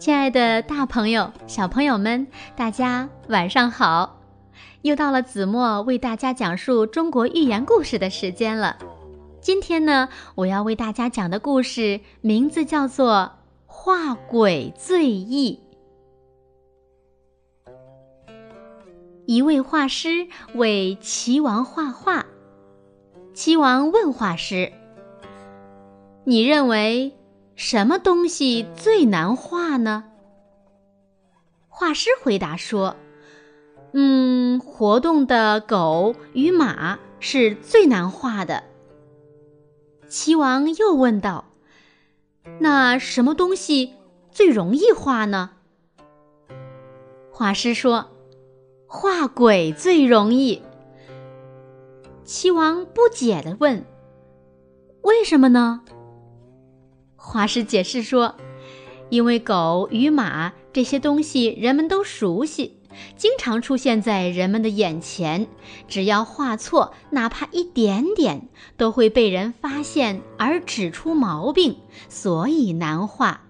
亲爱的大朋友、小朋友们，大家晚上好！又到了子墨为大家讲述中国寓言故事的时间了。今天呢，我要为大家讲的故事名字叫做《画鬼醉意》。一位画师为齐王画画，齐王问画师：“你认为？”什么东西最难画呢？画师回答说：“嗯，活动的狗与马是最难画的。”齐王又问道：“那什么东西最容易画呢？”画师说：“画鬼最容易。”齐王不解地问：“为什么呢？”画师解释说：“因为狗与马这些东西人们都熟悉，经常出现在人们的眼前，只要画错，哪怕一点点，都会被人发现而指出毛病，所以难画。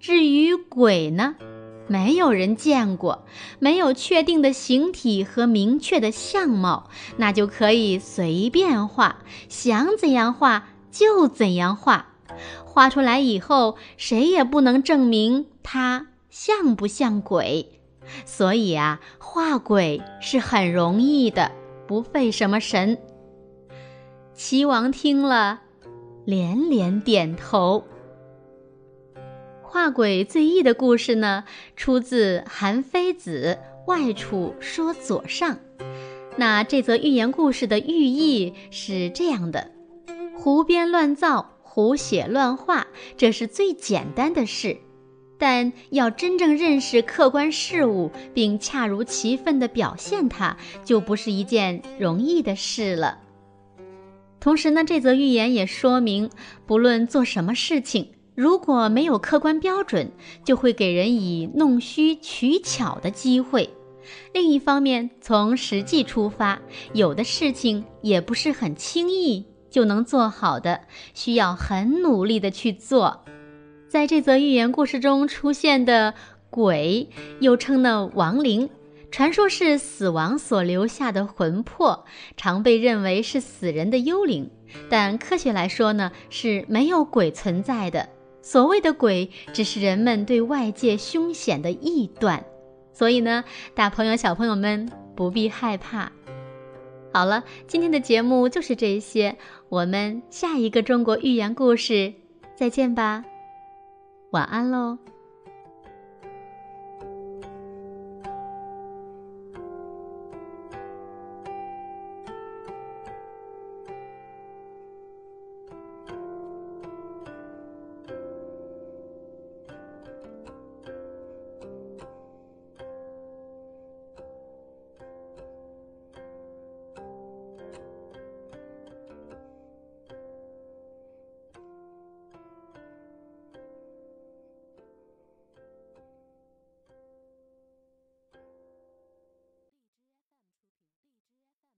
至于鬼呢，没有人见过，没有确定的形体和明确的相貌，那就可以随便画，想怎样画就怎样画。”画出来以后，谁也不能证明它像不像鬼，所以啊，画鬼是很容易的，不费什么神。齐王听了，连连点头。画鬼最易的故事呢，出自《韩非子·外储说左上》。那这则寓言故事的寓意是这样的：胡编乱造。胡写乱画，这是最简单的事，但要真正认识客观事物，并恰如其分地表现它，就不是一件容易的事了。同时呢，这则寓言也说明，不论做什么事情，如果没有客观标准，就会给人以弄虚取巧的机会。另一方面，从实际出发，有的事情也不是很轻易。就能做好的，需要很努力的去做。在这则寓言故事中出现的鬼，又称呢亡灵，传说是死亡所留下的魂魄，常被认为是死人的幽灵。但科学来说呢，是没有鬼存在的。所谓的鬼，只是人们对外界凶险的臆断。所以呢，大朋友小朋友们不必害怕。好了，今天的节目就是这些，我们下一个中国寓言故事再见吧，晚安喽。